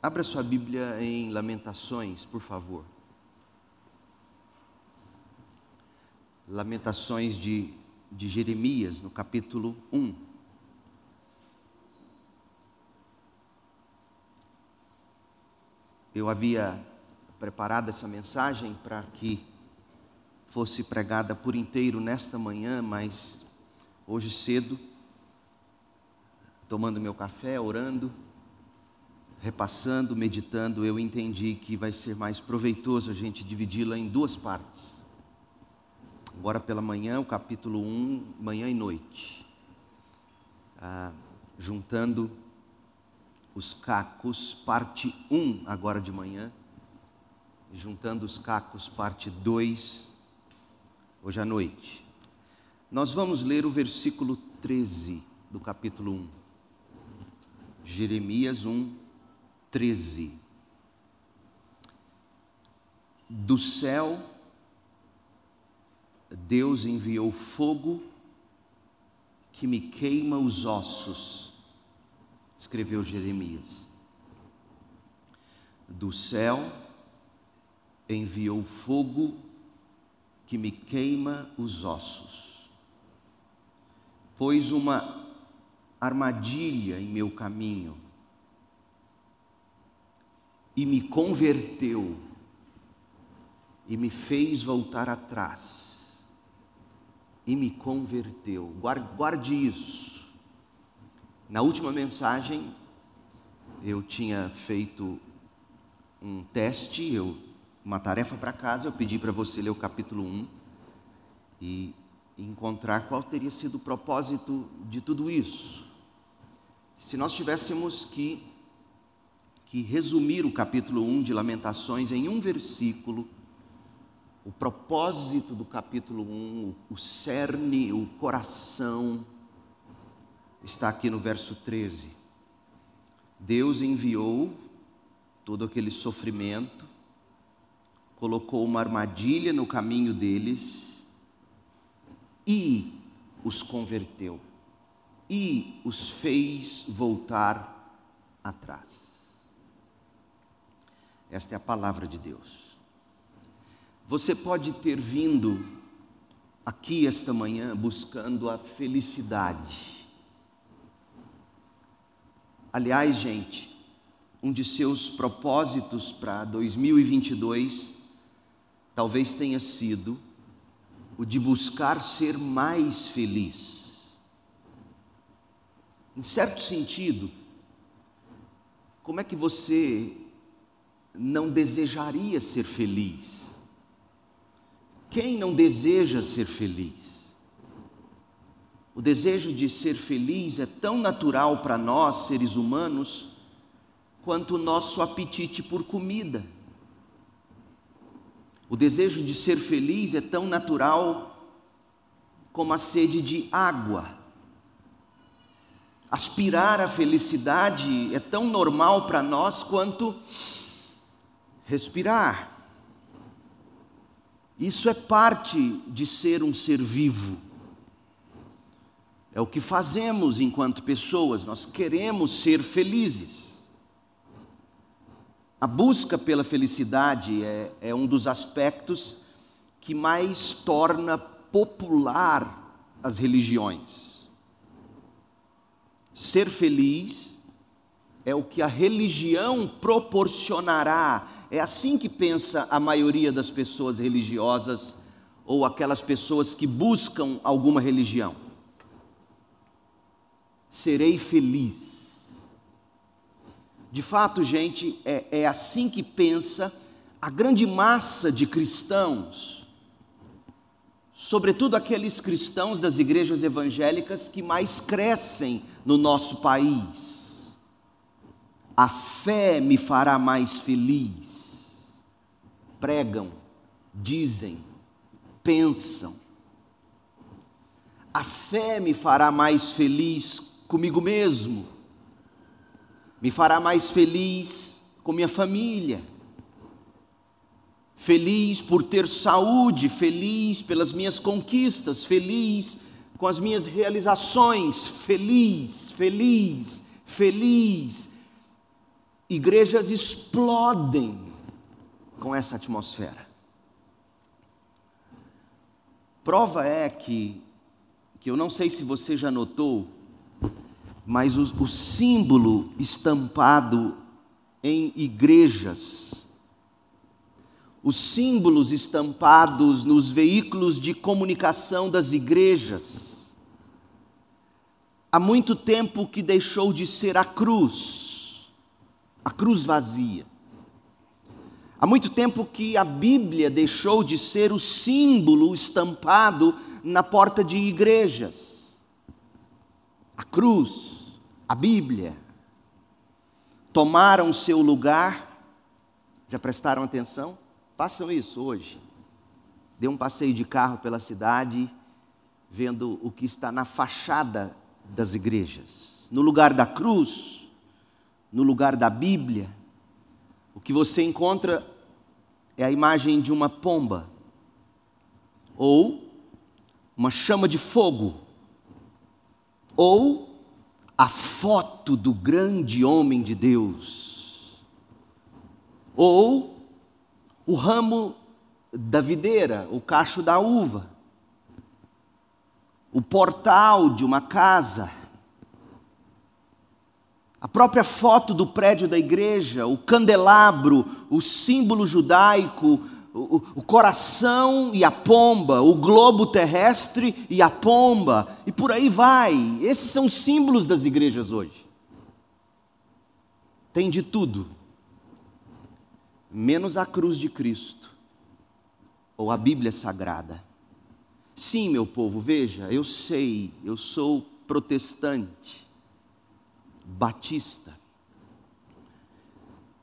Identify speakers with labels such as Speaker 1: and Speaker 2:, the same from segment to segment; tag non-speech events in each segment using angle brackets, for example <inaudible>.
Speaker 1: Abra sua Bíblia em Lamentações, por favor. Lamentações de, de Jeremias, no capítulo 1. Eu havia preparado essa mensagem para que fosse pregada por inteiro nesta manhã, mas hoje cedo, tomando meu café, orando, repassando, meditando, eu entendi que vai ser mais proveitoso a gente dividi-la em duas partes. Agora pela manhã, o capítulo 1, manhã e noite. Ah, juntando os cacos, parte 1, agora de manhã, juntando os cacos, parte 2, hoje à noite. Nós vamos ler o versículo 13 do capítulo 1. Jeremias 1, 13. Do céu, Deus enviou fogo que me queima os ossos, escreveu Jeremias. Do céu, enviou fogo que me queima os ossos. Pôs uma armadilha em meu caminho e me converteu e me fez voltar atrás e me converteu. Guarde, guarde isso. Na última mensagem eu tinha feito um teste, eu uma tarefa para casa, eu pedi para você ler o capítulo 1 e encontrar qual teria sido o propósito de tudo isso. Se nós tivéssemos que, que resumir o capítulo 1 de Lamentações em um versículo, o propósito do capítulo 1, o cerne, o coração, está aqui no verso 13. Deus enviou todo aquele sofrimento, colocou uma armadilha no caminho deles e os converteu e os fez voltar atrás. Esta é a palavra de Deus. Você pode ter vindo aqui esta manhã buscando a felicidade. Aliás, gente, um de seus propósitos para 2022 talvez tenha sido o de buscar ser mais feliz. Em certo sentido, como é que você não desejaria ser feliz? Quem não deseja ser feliz? O desejo de ser feliz é tão natural para nós, seres humanos, quanto o nosso apetite por comida. O desejo de ser feliz é tão natural como a sede de água. Aspirar à felicidade é tão normal para nós quanto respirar. Isso é parte de ser um ser vivo. É o que fazemos enquanto pessoas, nós queremos ser felizes. A busca pela felicidade é, é um dos aspectos que mais torna popular as religiões. Ser feliz é o que a religião proporcionará. É assim que pensa a maioria das pessoas religiosas ou aquelas pessoas que buscam alguma religião. Serei feliz. De fato, gente, é, é assim que pensa a grande massa de cristãos, sobretudo aqueles cristãos das igrejas evangélicas que mais crescem no nosso país. A fé me fará mais feliz. Pregam, dizem, pensam. A fé me fará mais feliz comigo mesmo me fará mais feliz com minha família, feliz por ter saúde, feliz pelas minhas conquistas, feliz com as minhas realizações, feliz, feliz, feliz. Igrejas explodem com essa atmosfera. Prova é que, que eu não sei se você já notou, mas o, o símbolo estampado em igrejas, os símbolos estampados nos veículos de comunicação das igrejas, há muito tempo que deixou de ser a cruz, a cruz vazia. Há muito tempo que a Bíblia deixou de ser o símbolo estampado na porta de igrejas. A cruz, a Bíblia, tomaram seu lugar. Já prestaram atenção? Façam isso hoje. Dê um passeio de carro pela cidade, vendo o que está na fachada das igrejas. No lugar da cruz, no lugar da Bíblia, o que você encontra é a imagem de uma pomba ou uma chama de fogo ou a foto do grande homem de Deus ou o ramo da videira, o cacho da uva, o portal de uma casa, a própria foto do prédio da igreja, o candelabro, o símbolo judaico, o, coração e a pomba, o globo terrestre e a pomba, e por aí vai. Esses são símbolos das igrejas hoje. Tem de tudo, menos a cruz de Cristo ou a Bíblia Sagrada. Sim, meu povo, veja, eu sei, eu sou protestante batista.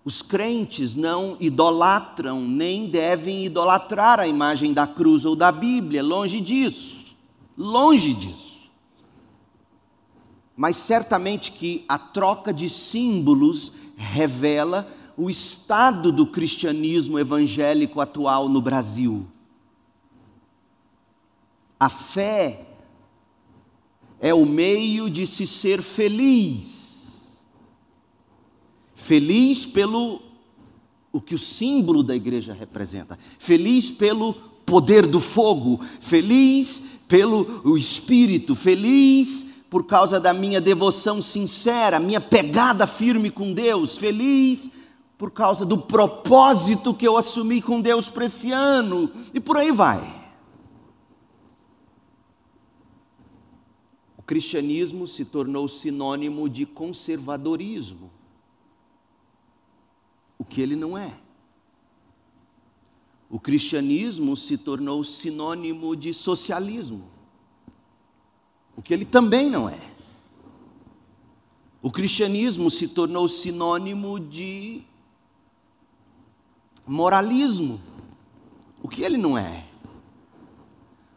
Speaker 1: Os crentes não idolatram nem devem idolatrar a imagem da cruz ou da Bíblia, longe disso, longe disso. Mas certamente que a troca de símbolos revela o estado do cristianismo evangélico atual no Brasil. A fé é o meio de se ser feliz Feliz pelo o que o símbolo da igreja representa. Feliz pelo poder do fogo, feliz pelo o espírito, feliz por causa da minha devoção sincera, minha pegada firme com Deus, feliz por causa do propósito que eu assumi com Deus para esse ano, e por aí vai. O cristianismo se tornou sinônimo de conservadorismo o que ele não é. O cristianismo se tornou sinônimo de socialismo, o que ele também não é. O cristianismo se tornou sinônimo de moralismo, o que ele não é.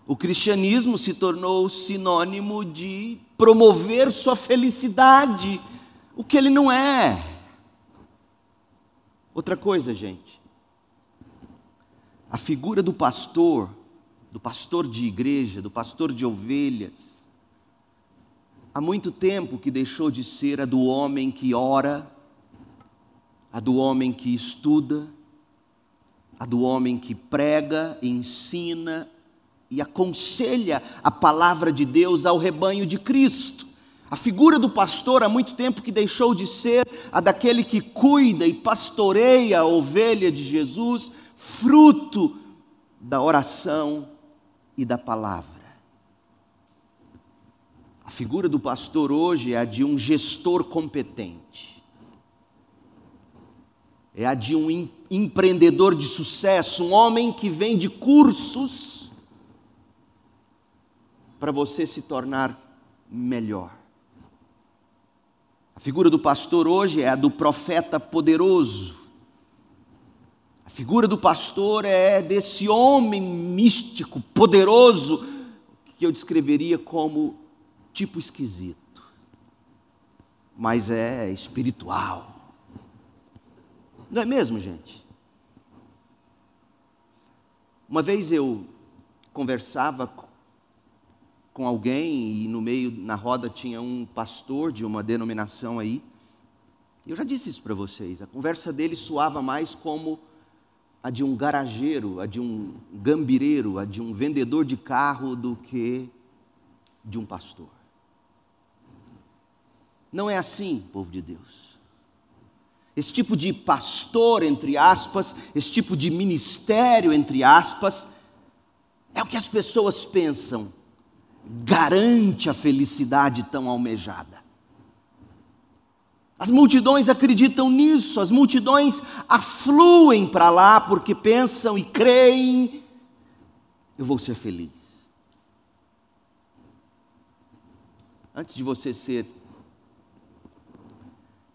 Speaker 1: O cristianismo se tornou sinônimo de promover sua felicidade, o que ele não é. Outra coisa, gente, a figura do pastor, do pastor de igreja, do pastor de ovelhas, há muito tempo que deixou de ser a do homem que ora, a do homem que estuda, a do homem que prega, ensina e aconselha a palavra de Deus ao rebanho de Cristo. A figura do pastor há muito tempo que deixou de ser a daquele que cuida e pastoreia a ovelha de Jesus, fruto da oração e da palavra. A figura do pastor hoje é a de um gestor competente, é a de um empreendedor de sucesso, um homem que vende cursos para você se tornar melhor. A figura do pastor hoje é a do profeta poderoso. A figura do pastor é desse homem místico, poderoso, que eu descreveria como tipo esquisito, mas é espiritual. Não é mesmo, gente? Uma vez eu conversava com alguém e no meio, na roda, tinha um pastor de uma denominação aí. Eu já disse isso para vocês. A conversa dele soava mais como a de um garageiro, a de um gambireiro, a de um vendedor de carro do que de um pastor. Não é assim, povo de Deus. Esse tipo de pastor, entre aspas, esse tipo de ministério, entre aspas, é o que as pessoas pensam, garante a felicidade tão almejada. As multidões acreditam nisso, as multidões afluem para lá porque pensam e creem: eu vou ser feliz. Antes de você ser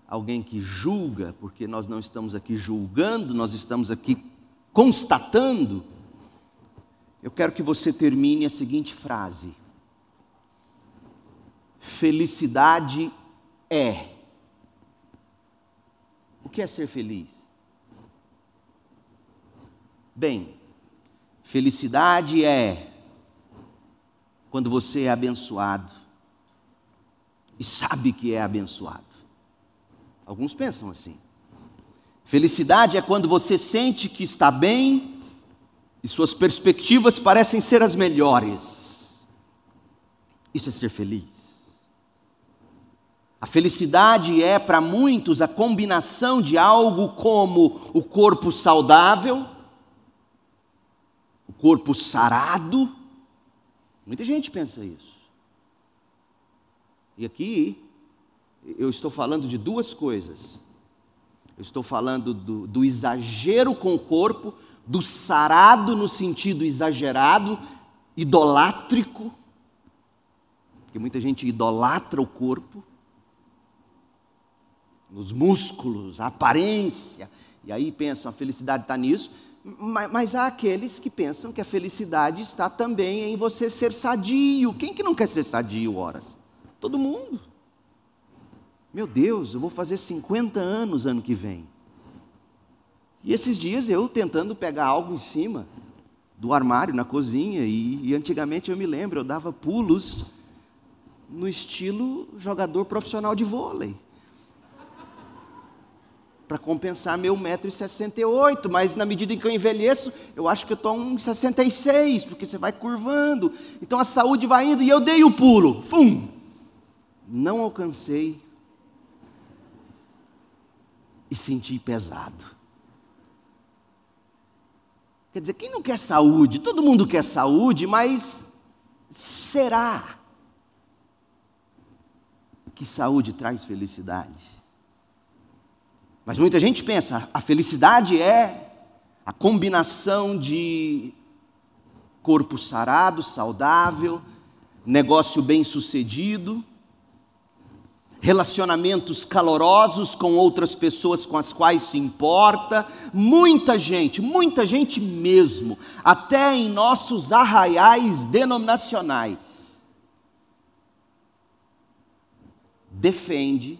Speaker 1: alguém que julga, porque nós não estamos aqui julgando, nós estamos aqui constatando, eu quero que você termine a seguinte frase: Felicidade é. O que é ser feliz? Bem, felicidade é quando você é abençoado e sabe que é abençoado. Alguns pensam assim. Felicidade é quando você sente que está bem e suas perspectivas parecem ser as melhores. Isso é ser feliz. A felicidade é para muitos a combinação de algo como o corpo saudável, o corpo sarado. Muita gente pensa isso. E aqui eu estou falando de duas coisas. Eu estou falando do, do exagero com o corpo, do sarado no sentido exagerado, idolátrico, porque muita gente idolatra o corpo nos músculos, a aparência, e aí pensam a felicidade está nisso, mas, mas, há aqueles que pensam que a felicidade está também em você ser sadio. Quem que não quer ser sadio, horas? Todo mundo. Meu Deus, eu vou fazer 50 anos ano que vem. E esses dias eu tentando pegar algo em cima do armário na cozinha, e, e antigamente eu me lembro, eu dava pulos no estilo jogador profissional de vôlei para compensar meu 1,68m, mas na medida em que eu envelheço, eu acho que eu estou 1,66, porque você vai curvando. Então a saúde vai indo e eu dei o pulo. Fum! Não alcancei e senti pesado. Quer dizer, quem não quer saúde? Todo mundo quer saúde, mas será que saúde traz felicidade? Mas muita gente pensa, a felicidade é a combinação de corpo sarado, saudável, negócio bem sucedido, relacionamentos calorosos com outras pessoas com as quais se importa. Muita gente, muita gente mesmo, até em nossos arraiais denominacionais, defende,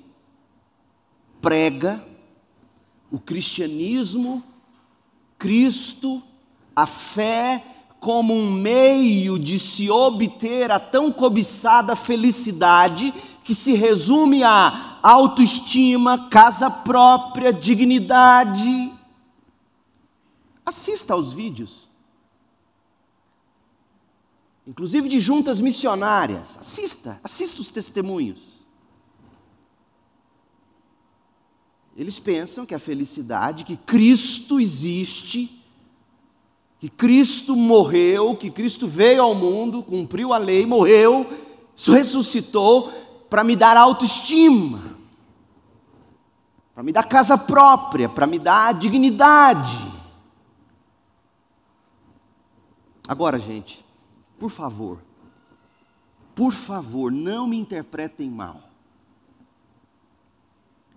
Speaker 1: prega, o cristianismo, Cristo, a fé como um meio de se obter a tão cobiçada felicidade que se resume a autoestima, casa própria, dignidade. Assista aos vídeos. Inclusive de juntas missionárias. Assista, assista os testemunhos. Eles pensam que a felicidade, que Cristo existe, que Cristo morreu, que Cristo veio ao mundo, cumpriu a lei, morreu, ressuscitou para me dar autoestima, para me dar casa própria, para me dar dignidade. Agora, gente, por favor, por favor, não me interpretem mal.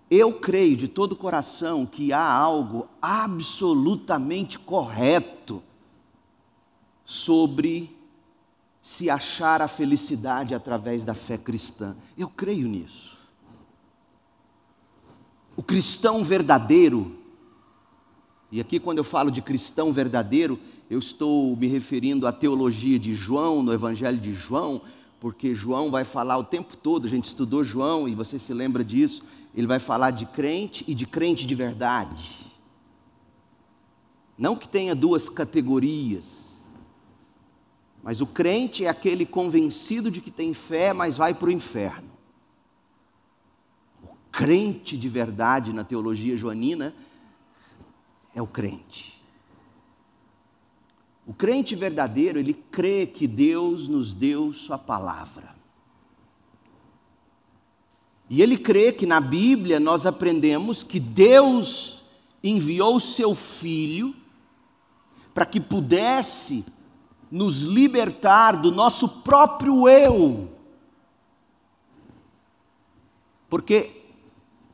Speaker 1: Eu creio de todo o coração que há algo absolutamente correto sobre se achar a felicidade através da fé cristã. Eu creio nisso. O cristão verdadeiro, e aqui quando eu falo de cristão verdadeiro, eu estou me referindo à teologia de João, no Evangelho de João, porque João vai falar o tempo todo, a gente estudou João e você se lembra disso, ele vai falar de crente e de crente de verdade. Não que tenha duas categorias, mas o crente é aquele convencido de que tem fé, mas vai para o inferno. O crente de verdade na teologia joanina é o crente. O crente verdadeiro, ele crê que Deus nos deu Sua palavra. E ele crê que na Bíblia nós aprendemos que Deus enviou Seu Filho para que pudesse nos libertar do nosso próprio eu. Porque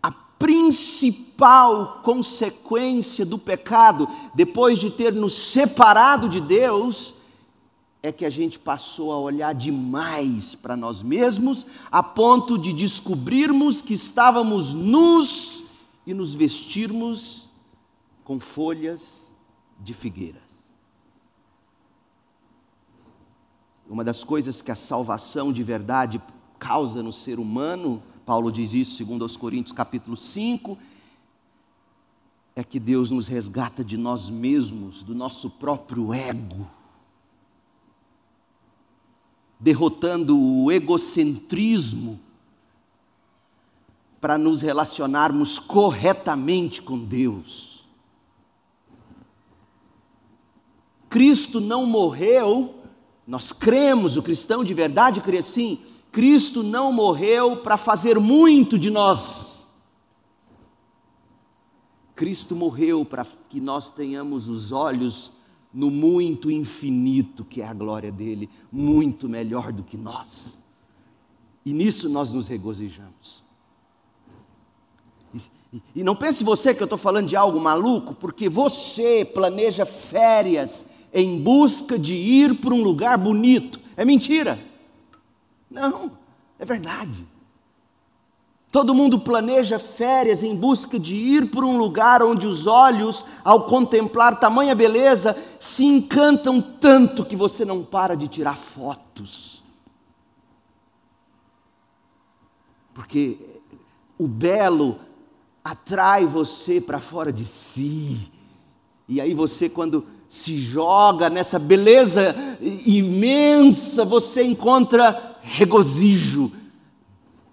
Speaker 1: a principal consequência do pecado, depois de ter nos separado de Deus, é que a gente passou a olhar demais para nós mesmos, a ponto de descobrirmos que estávamos nus e nos vestirmos com folhas de figueira. Uma das coisas que a salvação de verdade causa no ser humano, Paulo diz isso segundo aos Coríntios capítulo 5, é que Deus nos resgata de nós mesmos, do nosso próprio ego, derrotando o egocentrismo para nos relacionarmos corretamente com Deus. Cristo não morreu nós cremos, o cristão de verdade crê assim: Cristo não morreu para fazer muito de nós. Cristo morreu para que nós tenhamos os olhos no muito infinito, que é a glória dele, muito melhor do que nós. E nisso nós nos regozijamos. E, e não pense você que eu estou falando de algo maluco, porque você planeja férias em busca de ir para um lugar bonito. É mentira. Não, é verdade. Todo mundo planeja férias em busca de ir para um lugar onde os olhos, ao contemplar tamanha beleza, se encantam tanto que você não para de tirar fotos. Porque o belo atrai você para fora de si. E aí você, quando se joga nessa beleza imensa, você encontra regozijo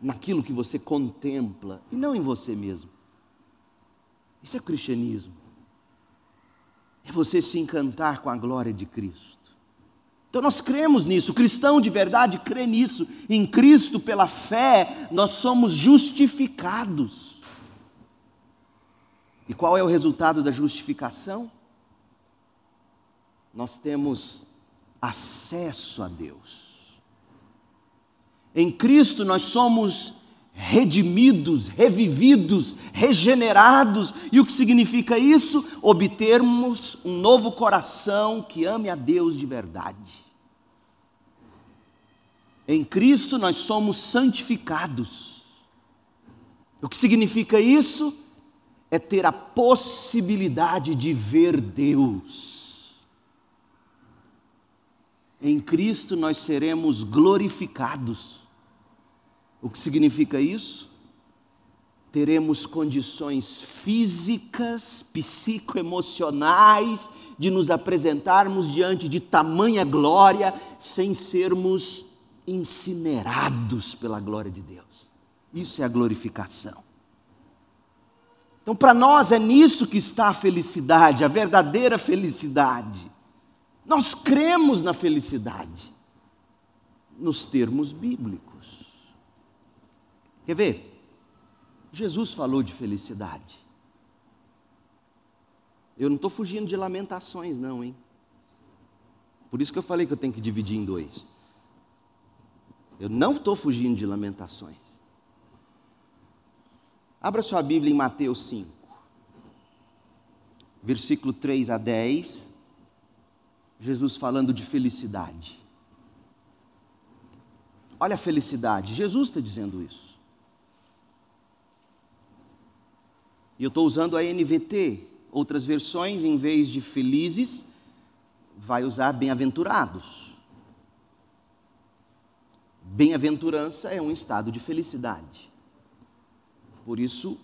Speaker 1: naquilo que você contempla e não em você mesmo. Isso é cristianismo. É você se encantar com a glória de Cristo. Então nós cremos nisso, o cristão de verdade crê nisso. Em Cristo, pela fé, nós somos justificados. E qual é o resultado da justificação? nós temos acesso a Deus. Em Cristo nós somos redimidos, revividos, regenerados. E o que significa isso? Obtermos um novo coração que ame a Deus de verdade. Em Cristo nós somos santificados. O que significa isso? É ter a possibilidade de ver Deus em Cristo nós seremos glorificados. O que significa isso? Teremos condições físicas, psicoemocionais, de nos apresentarmos diante de tamanha glória, sem sermos incinerados pela glória de Deus. Isso é a glorificação. Então, para nós é nisso que está a felicidade, a verdadeira felicidade. Nós cremos na felicidade, nos termos bíblicos. Quer ver? Jesus falou de felicidade. Eu não estou fugindo de lamentações, não, hein? Por isso que eu falei que eu tenho que dividir em dois. Eu não estou fugindo de lamentações. Abra sua Bíblia em Mateus 5, versículo 3 a 10. Jesus falando de felicidade. Olha a felicidade, Jesus está dizendo isso. E eu estou usando a NVT, outras versões, em vez de felizes, vai usar bem-aventurados. Bem-aventurança é um estado de felicidade. Por isso,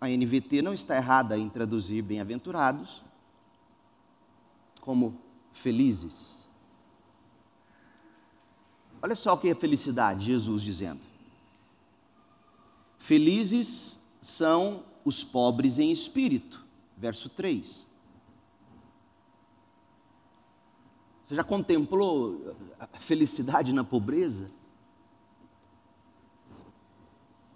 Speaker 1: a NVT não está errada em traduzir bem-aventurados como felizes. Olha só o que é felicidade, Jesus dizendo. Felizes são os pobres em espírito, verso 3. Você já contemplou a felicidade na pobreza?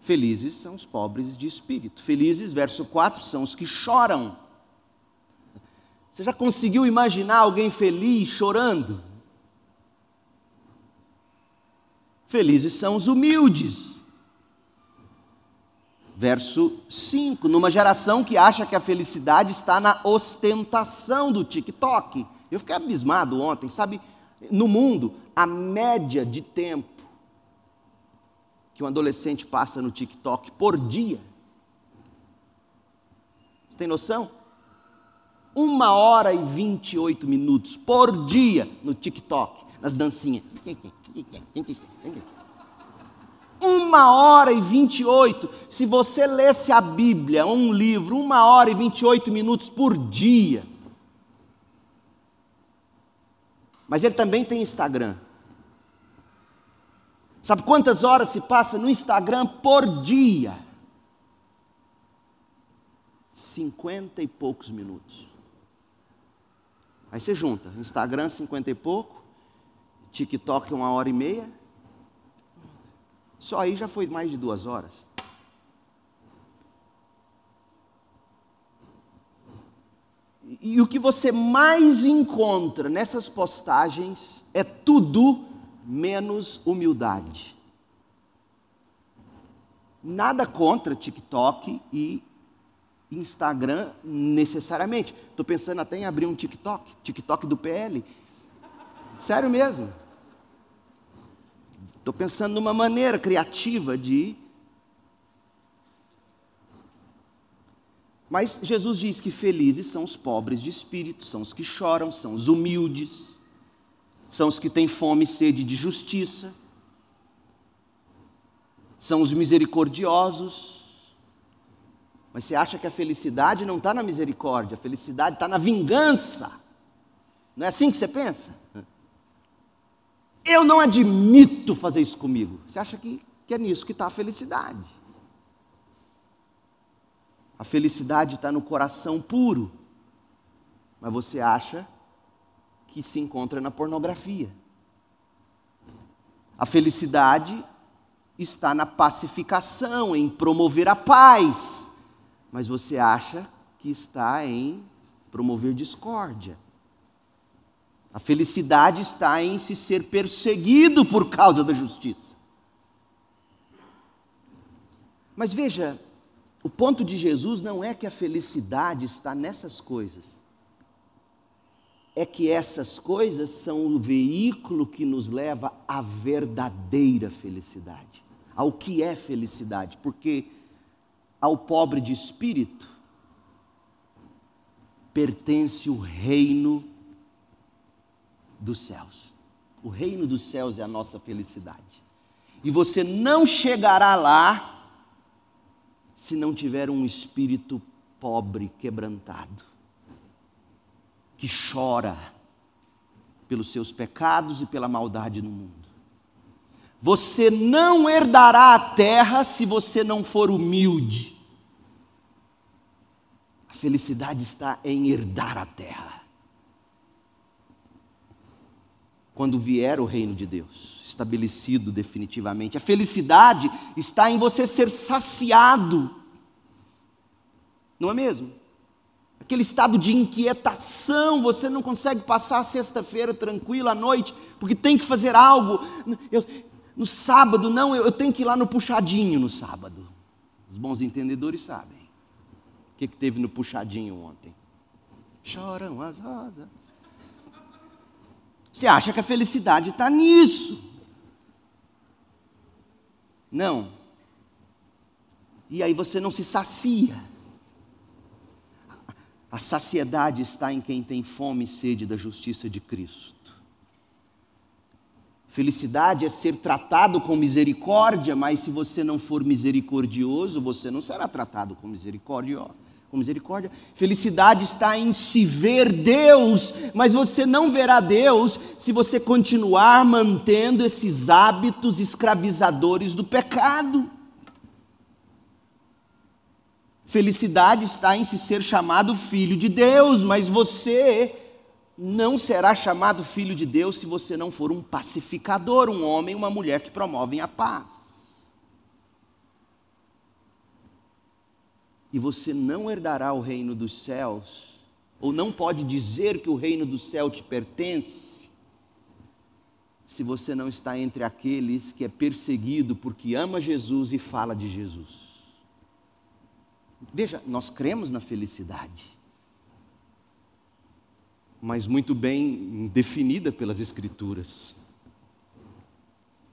Speaker 1: Felizes são os pobres de espírito. Felizes, verso 4, são os que choram. Você já conseguiu imaginar alguém feliz chorando? Felizes são os humildes. Verso 5: numa geração que acha que a felicidade está na ostentação do TikTok. Eu fiquei abismado ontem, sabe? No mundo, a média de tempo que um adolescente passa no TikTok por dia. Você tem noção? Uma hora e 28 minutos por dia no TikTok nas dancinhas. <laughs> Uma hora e vinte e oito. Se você lesse a Bíblia, um livro, uma hora e vinte e oito minutos por dia. Mas ele também tem Instagram. Sabe quantas horas se passa no Instagram por dia? Cinquenta e poucos minutos. Aí você junta, Instagram cinquenta e pouco, TikTok uma hora e meia. Só aí já foi mais de duas horas. E, e o que você mais encontra nessas postagens é tudo menos humildade. Nada contra TikTok e Instagram necessariamente. Estou pensando até em abrir um TikTok, TikTok do PL. Sério mesmo. Estou pensando numa maneira criativa de. Mas Jesus diz que felizes são os pobres de espírito, são os que choram, são os humildes, são os que têm fome e sede de justiça, são os misericordiosos. Mas você acha que a felicidade não está na misericórdia, a felicidade está na vingança. Não é assim que você pensa? Eu não admito fazer isso comigo. Você acha que, que é nisso que está a felicidade? A felicidade está no coração puro, mas você acha que se encontra na pornografia. A felicidade está na pacificação, em promover a paz, mas você acha que está em promover discórdia. A felicidade está em se ser perseguido por causa da justiça. Mas veja, o ponto de Jesus não é que a felicidade está nessas coisas. É que essas coisas são o veículo que nos leva à verdadeira felicidade, ao que é felicidade, porque ao pobre de espírito pertence o reino dos céus. O reino dos céus é a nossa felicidade. E você não chegará lá se não tiver um espírito pobre, quebrantado, que chora pelos seus pecados e pela maldade no mundo. Você não herdará a terra se você não for humilde. A felicidade está em herdar a terra quando vier o reino de Deus, estabelecido definitivamente. A felicidade está em você ser saciado, não é mesmo? Aquele estado de inquietação, você não consegue passar a sexta-feira tranquilo à noite, porque tem que fazer algo. Eu, no sábado, não, eu, eu, tenho que ir lá no puxadinho no sábado. Os bons entendedores sabem. O que, que teve no puxadinho ontem? Choram as rosas. Você acha que a felicidade está nisso? Não. E aí você não se sacia. A saciedade está em quem tem fome e sede da justiça de Cristo. Felicidade é ser tratado com misericórdia, mas se você não for misericordioso, você não será tratado com misericórdia. Com misericórdia. Felicidade está em se ver Deus, mas você não verá Deus se você continuar mantendo esses hábitos escravizadores do pecado. Felicidade está em se ser chamado filho de Deus, mas você não será chamado filho de Deus se você não for um pacificador, um homem, uma mulher que promovem a paz. E você não herdará o reino dos céus, ou não pode dizer que o reino do céu te pertence, se você não está entre aqueles que é perseguido porque ama Jesus e fala de Jesus. Veja, nós cremos na felicidade, mas muito bem definida pelas Escrituras.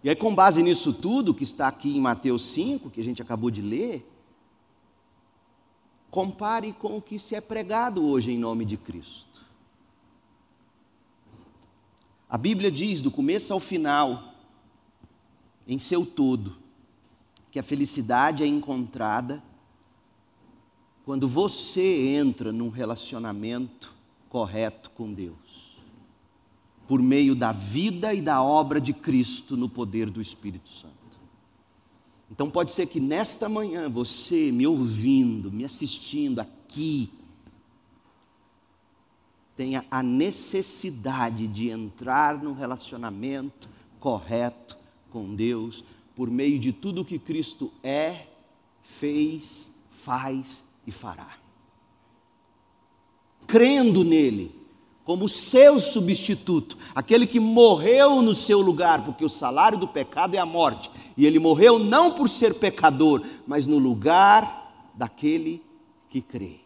Speaker 1: E aí, com base nisso tudo que está aqui em Mateus 5, que a gente acabou de ler, compare com o que se é pregado hoje em nome de Cristo. A Bíblia diz, do começo ao final, em seu todo, que a felicidade é encontrada quando você entra num relacionamento correto com Deus, por meio da vida e da obra de Cristo no poder do Espírito Santo. Então pode ser que nesta manhã você me ouvindo, me assistindo aqui, tenha a necessidade de entrar num relacionamento correto com Deus, por meio de tudo que Cristo é, fez, faz e fará. Crendo nele como seu substituto, aquele que morreu no seu lugar, porque o salário do pecado é a morte, e ele morreu não por ser pecador, mas no lugar daquele que crê.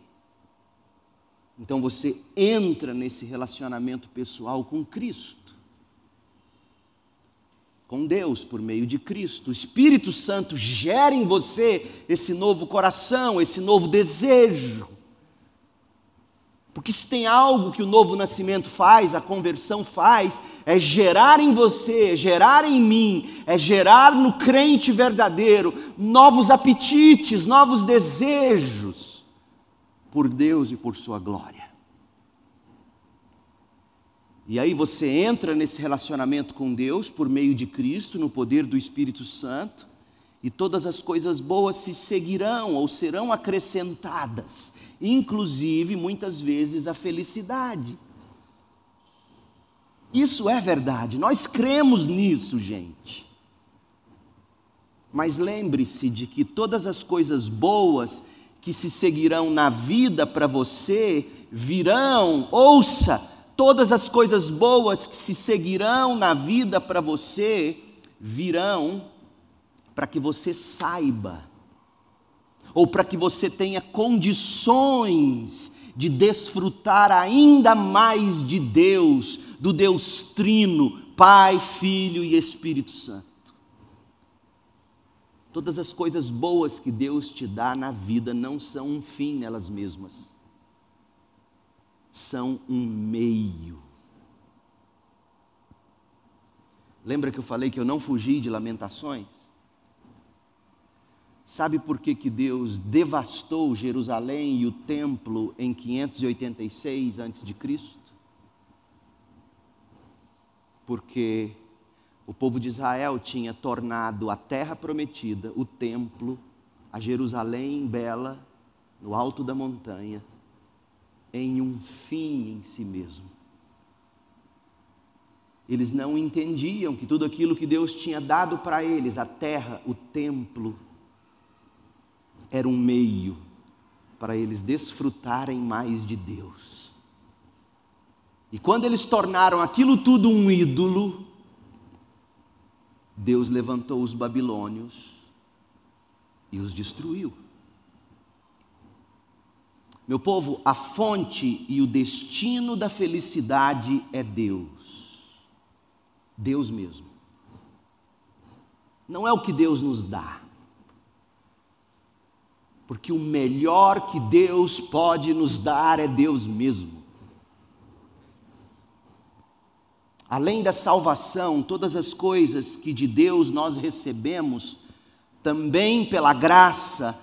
Speaker 1: Então você entra nesse relacionamento pessoal com Cristo com Deus por meio de Cristo. O Espírito Santo gera em você esse novo coração, esse novo desejo. Porque se tem algo que o novo nascimento faz, a conversão faz, é gerar em você, é gerar em mim, é gerar no crente verdadeiro novos apetites, novos desejos por Deus e por Sua glória. E aí você entra nesse relacionamento com Deus por meio de Cristo, no poder do Espírito Santo, e todas as coisas boas se seguirão ou serão acrescentadas, inclusive muitas vezes a felicidade. Isso é verdade, nós cremos nisso, gente. Mas lembre-se de que todas as coisas boas que se seguirão na vida para você virão, ouça, todas as coisas boas que se seguirão na vida para você virão para que você saiba, ou para que você tenha condições de desfrutar ainda mais de Deus, do Deus Trino, Pai, Filho e Espírito Santo. Todas as coisas boas que Deus te dá na vida não são um fim nelas mesmas são um meio. Lembra que eu falei que eu não fugi de lamentações? Sabe por que, que Deus devastou Jerusalém e o templo em 586 a.C.? Porque o povo de Israel tinha tornado a terra prometida, o templo, a Jerusalém bela, no alto da montanha, em um fim em si mesmo. Eles não entendiam que tudo aquilo que Deus tinha dado para eles, a terra, o templo, era um meio para eles desfrutarem mais de Deus. E quando eles tornaram aquilo tudo um ídolo, Deus levantou os babilônios e os destruiu. Meu povo, a fonte e o destino da felicidade é Deus. Deus mesmo. Não é o que Deus nos dá. Porque o melhor que Deus pode nos dar é Deus mesmo. além da salvação, todas as coisas que de Deus nós recebemos, também pela graça,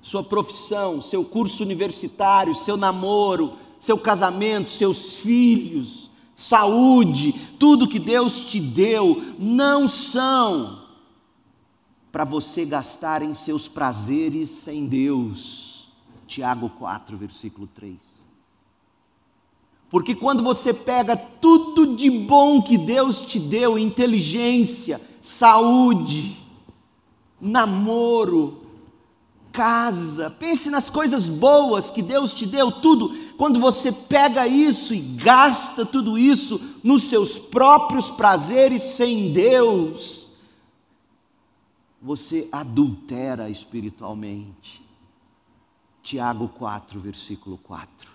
Speaker 1: sua profissão, seu curso universitário, seu namoro, seu casamento, seus filhos, saúde, tudo que Deus te deu, não são para você gastar em seus prazeres sem Deus. Tiago 4, versículo 3. Porque quando você pega tudo de bom que Deus te deu, inteligência, saúde, namoro, casa, pense nas coisas boas que Deus te deu, tudo. Quando você pega isso e gasta tudo isso nos seus próprios prazeres sem Deus, você adultera espiritualmente. Tiago 4, versículo 4.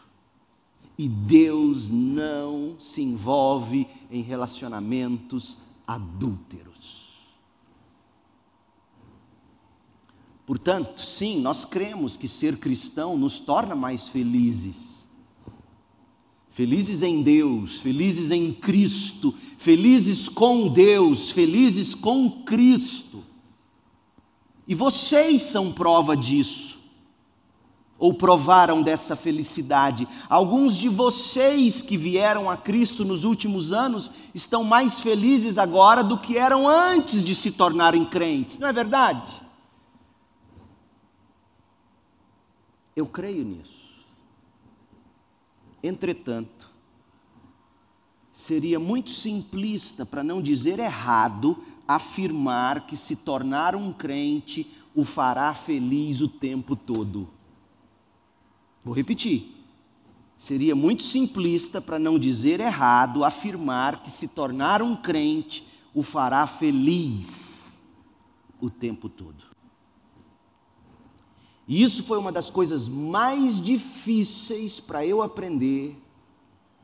Speaker 1: E Deus não se envolve em relacionamentos adúlteros. Portanto, sim, nós cremos que ser cristão nos torna mais felizes. Felizes em Deus, felizes em Cristo, felizes com Deus, felizes com Cristo. E vocês são prova disso ou provaram dessa felicidade. Alguns de vocês que vieram a Cristo nos últimos anos estão mais felizes agora do que eram antes de se tornarem crentes, não é verdade? Eu creio nisso. Entretanto, seria muito simplista, para não dizer errado, afirmar que se tornar um crente o fará feliz o tempo todo. Vou repetir. Seria muito simplista, para não dizer errado, afirmar que se tornar um crente o fará feliz o tempo todo. E isso foi uma das coisas mais difíceis para eu aprender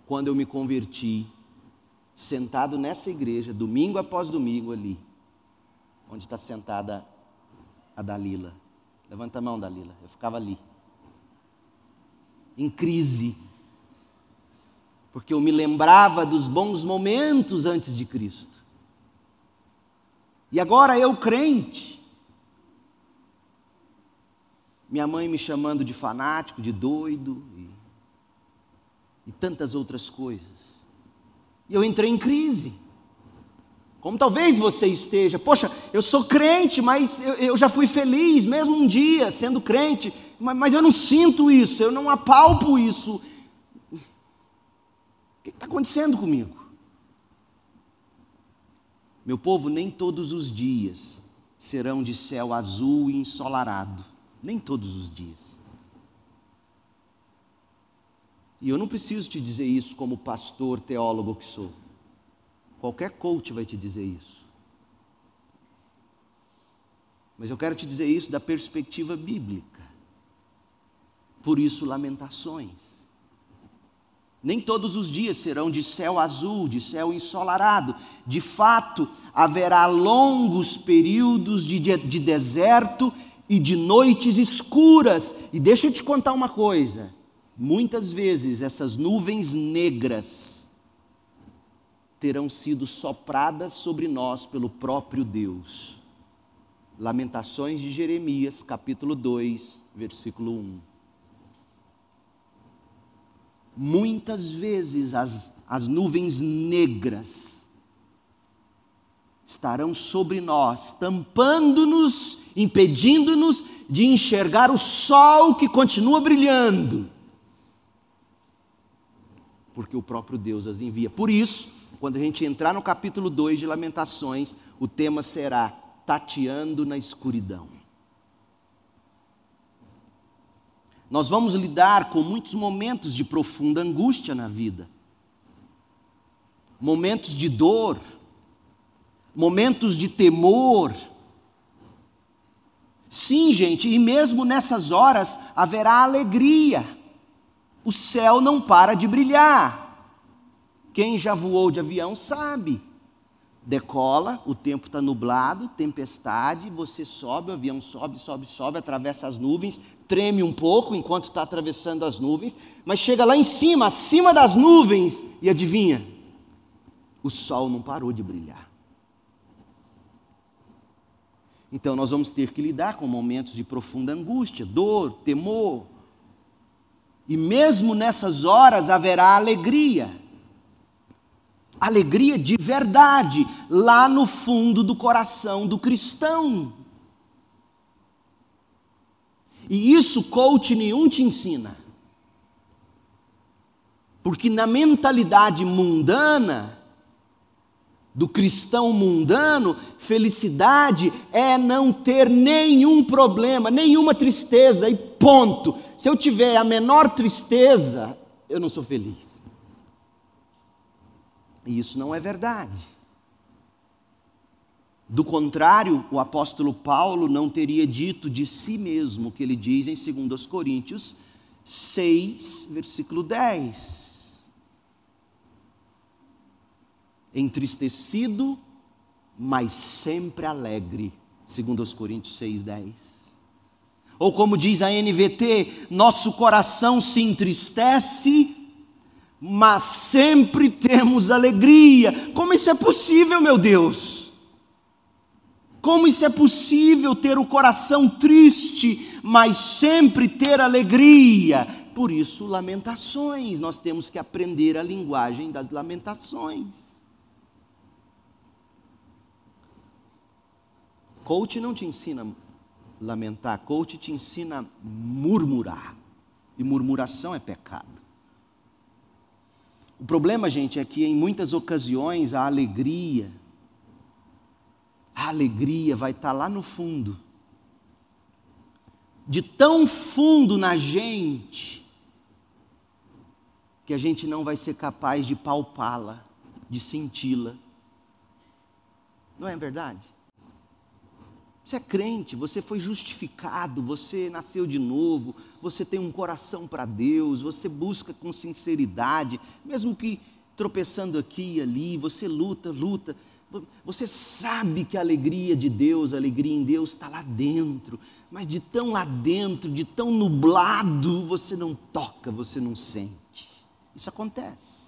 Speaker 1: quando eu me converti, sentado nessa igreja, domingo após domingo ali, onde está sentada a Dalila. Levanta a mão, Dalila. Eu ficava ali em crise, porque eu me lembrava dos bons momentos antes de Cristo. E agora eu crente, minha mãe me chamando de fanático, de doido e, e tantas outras coisas. E eu entrei em crise. Como talvez você esteja, poxa, eu sou crente, mas eu, eu já fui feliz, mesmo um dia sendo crente, mas, mas eu não sinto isso, eu não apalpo isso. O que está acontecendo comigo? Meu povo, nem todos os dias serão de céu azul e ensolarado, nem todos os dias. E eu não preciso te dizer isso como pastor, teólogo que sou. Qualquer coach vai te dizer isso. Mas eu quero te dizer isso da perspectiva bíblica. Por isso, lamentações. Nem todos os dias serão de céu azul, de céu ensolarado. De fato, haverá longos períodos de, de, de deserto e de noites escuras. E deixa eu te contar uma coisa: muitas vezes essas nuvens negras terão sido sopradas sobre nós pelo próprio Deus. Lamentações de Jeremias, capítulo 2, versículo 1. Muitas vezes as, as nuvens negras estarão sobre nós, tampando-nos, impedindo-nos de enxergar o sol que continua brilhando, porque o próprio Deus as envia. Por isso, quando a gente entrar no capítulo 2 de Lamentações, o tema será Tateando na escuridão. Nós vamos lidar com muitos momentos de profunda angústia na vida, momentos de dor, momentos de temor. Sim, gente, e mesmo nessas horas haverá alegria, o céu não para de brilhar. Quem já voou de avião sabe. Decola, o tempo está nublado, tempestade, você sobe, o avião sobe, sobe, sobe, atravessa as nuvens, treme um pouco enquanto está atravessando as nuvens, mas chega lá em cima, acima das nuvens, e adivinha? o sol não parou de brilhar. Então nós vamos ter que lidar com momentos de profunda angústia, dor, temor. E mesmo nessas horas haverá alegria. Alegria de verdade, lá no fundo do coração do cristão. E isso coach nenhum te ensina. Porque na mentalidade mundana, do cristão mundano, felicidade é não ter nenhum problema, nenhuma tristeza, e ponto. Se eu tiver a menor tristeza, eu não sou feliz. E isso não é verdade. Do contrário, o apóstolo Paulo não teria dito de si mesmo o que ele diz em 2 Coríntios 6, versículo 10. Entristecido, mas sempre alegre, segundo os Coríntios 6:10. Ou como diz a NVT, nosso coração se entristece, mas sempre temos alegria. Como isso é possível, meu Deus? Como isso é possível ter o coração triste, mas sempre ter alegria? Por isso, lamentações, nós temos que aprender a linguagem das lamentações. Coach não te ensina lamentar, coach te ensina murmurar. E murmuração é pecado. O problema, gente, é que em muitas ocasiões a alegria, a alegria vai estar lá no fundo. De tão fundo na gente, que a gente não vai ser capaz de palpá-la, de senti-la. Não é verdade? Você é crente, você foi justificado, você nasceu de novo, você tem um coração para Deus, você busca com sinceridade, mesmo que tropeçando aqui e ali, você luta, luta. Você sabe que a alegria de Deus, a alegria em Deus está lá dentro, mas de tão lá dentro, de tão nublado, você não toca, você não sente. Isso acontece.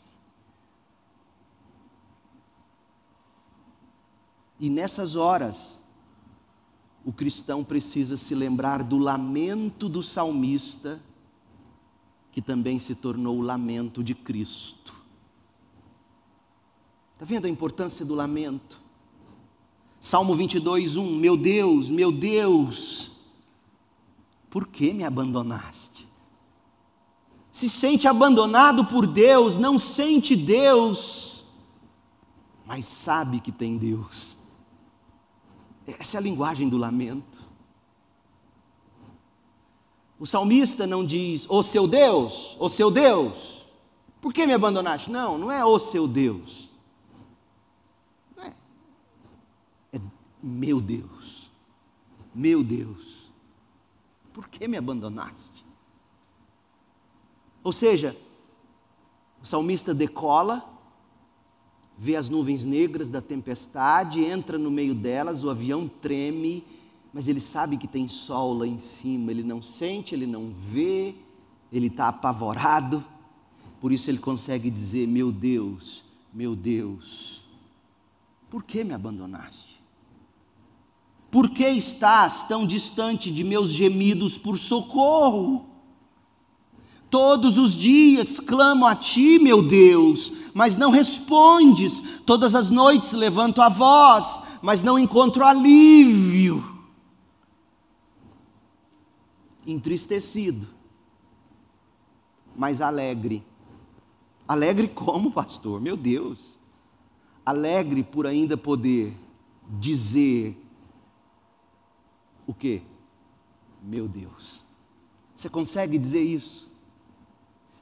Speaker 1: E nessas horas, o cristão precisa se lembrar do lamento do salmista, que também se tornou o lamento de Cristo. Está vendo a importância do lamento? Salmo 22, 1: Meu Deus, meu Deus, por que me abandonaste? Se sente abandonado por Deus, não sente Deus, mas sabe que tem Deus. Essa é a linguagem do lamento. O salmista não diz, ô oh, seu Deus, ô oh, seu Deus, por que me abandonaste? Não, não é ô oh, seu Deus. Não é. É meu Deus, meu Deus, por que me abandonaste? Ou seja, o salmista decola, vê as nuvens negras da tempestade, entra no meio delas, o avião treme, mas ele sabe que tem sol lá em cima, ele não sente, ele não vê, ele está apavorado, por isso ele consegue dizer: Meu Deus, meu Deus, por que me abandonaste? Por que estás tão distante de meus gemidos por socorro? Todos os dias clamo a ti, meu Deus, mas não respondes. Todas as noites levanto a voz, mas não encontro alívio. Entristecido, mas alegre. Alegre como, pastor? Meu Deus. Alegre por ainda poder dizer o que? Meu Deus. Você consegue dizer isso?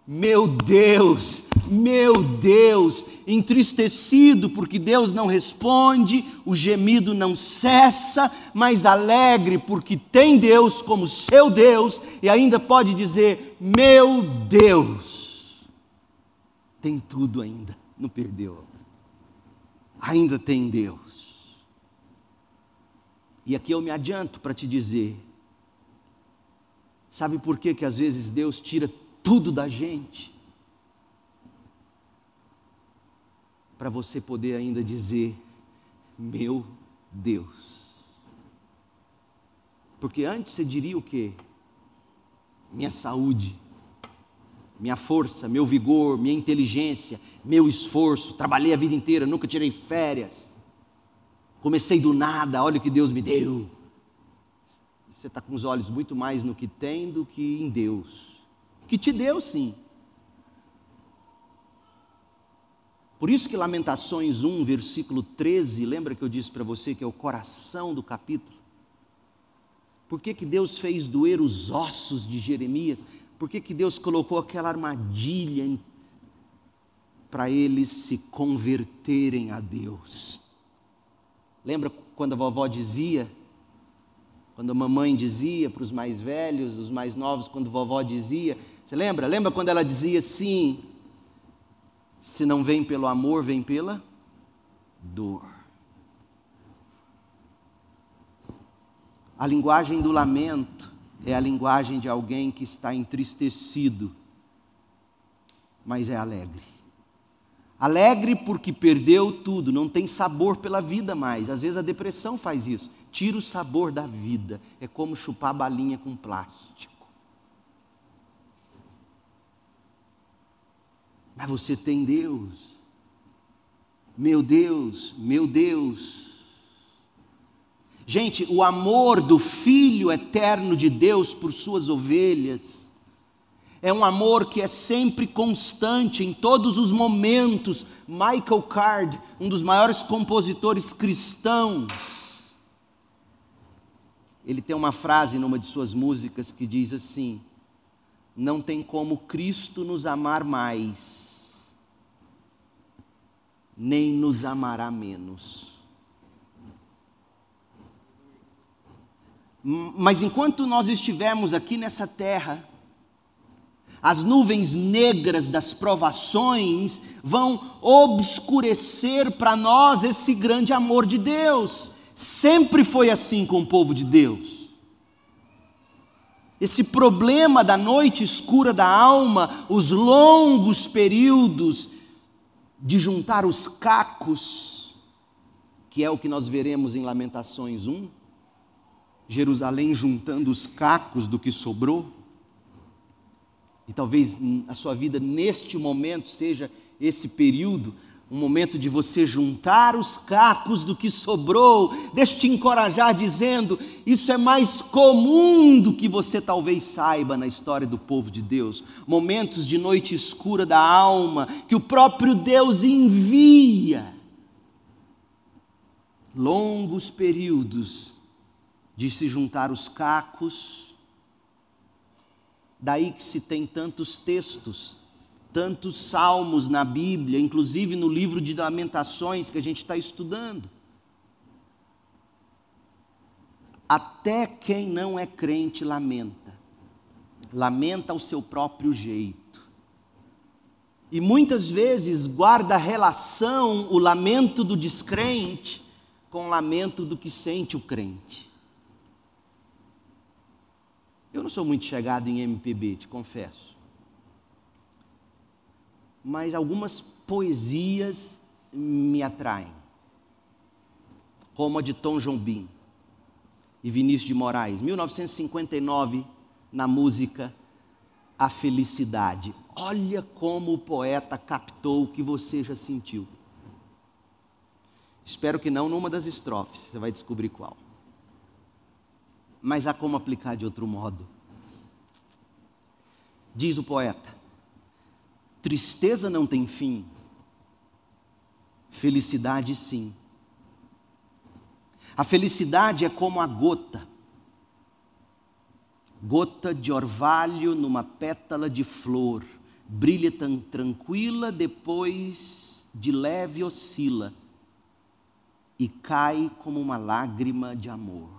Speaker 1: Meu Deus, meu Deus, entristecido porque Deus não responde, o gemido não cessa, mas alegre porque tem Deus como seu Deus e ainda pode dizer: Meu Deus, tem tudo ainda, não perdeu, ainda tem Deus. E aqui eu me adianto para te dizer: sabe por que, que às vezes Deus tira tudo da gente. para você poder ainda dizer: Meu Deus. Porque antes você diria o quê? Minha saúde, minha força, meu vigor, minha inteligência, meu esforço, trabalhei a vida inteira, nunca tirei férias, comecei do nada, olha o que Deus me deu. Você está com os olhos muito mais no que tem do que em Deus, que te deu sim. Por isso que Lamentações 1, versículo 13, lembra que eu disse para você que é o coração do capítulo? Por que, que Deus fez doer os ossos de Jeremias? Por que, que Deus colocou aquela armadilha para eles se converterem a Deus? Lembra quando a vovó dizia, quando a mamãe dizia para os mais velhos, os mais novos, quando a vovó dizia, você lembra? Lembra quando ela dizia assim: se não vem pelo amor, vem pela dor. A linguagem do lamento é a linguagem de alguém que está entristecido, mas é alegre. Alegre porque perdeu tudo, não tem sabor pela vida mais. Às vezes a depressão faz isso, tira o sabor da vida. É como chupar balinha com plástico. Mas você tem Deus. Meu Deus, meu Deus. Gente, o amor do Filho eterno de Deus por suas ovelhas é um amor que é sempre constante em todos os momentos. Michael Card, um dos maiores compositores cristãos, ele tem uma frase numa de suas músicas que diz assim: Não tem como Cristo nos amar mais, nem nos amará menos. Mas enquanto nós estivermos aqui nessa terra, as nuvens negras das provações vão obscurecer para nós esse grande amor de Deus. Sempre foi assim com o povo de Deus. Esse problema da noite escura da alma, os longos períodos de juntar os cacos, que é o que nós veremos em Lamentações 1, Jerusalém juntando os cacos do que sobrou. E talvez a sua vida neste momento seja esse período, um momento de você juntar os cacos do que sobrou. Deixa te encorajar dizendo: isso é mais comum do que você talvez saiba na história do povo de Deus. Momentos de noite escura da alma que o próprio Deus envia. Longos períodos de se juntar os cacos. Daí que se tem tantos textos, tantos salmos na Bíblia, inclusive no livro de Lamentações que a gente está estudando. Até quem não é crente lamenta, lamenta ao seu próprio jeito. E muitas vezes guarda relação o lamento do descrente com o lamento do que sente o crente. Eu não sou muito chegado em MPB, te confesso. Mas algumas poesias me atraem. Como a de Tom Jobim e Vinícius de Moraes, 1959, na música A Felicidade. Olha como o poeta captou o que você já sentiu. Espero que não numa das estrofes, você vai descobrir qual mas há como aplicar de outro modo. Diz o poeta: tristeza não tem fim, felicidade sim. A felicidade é como a gota, gota de orvalho numa pétala de flor, brilha tão tranquila, depois de leve oscila e cai como uma lágrima de amor.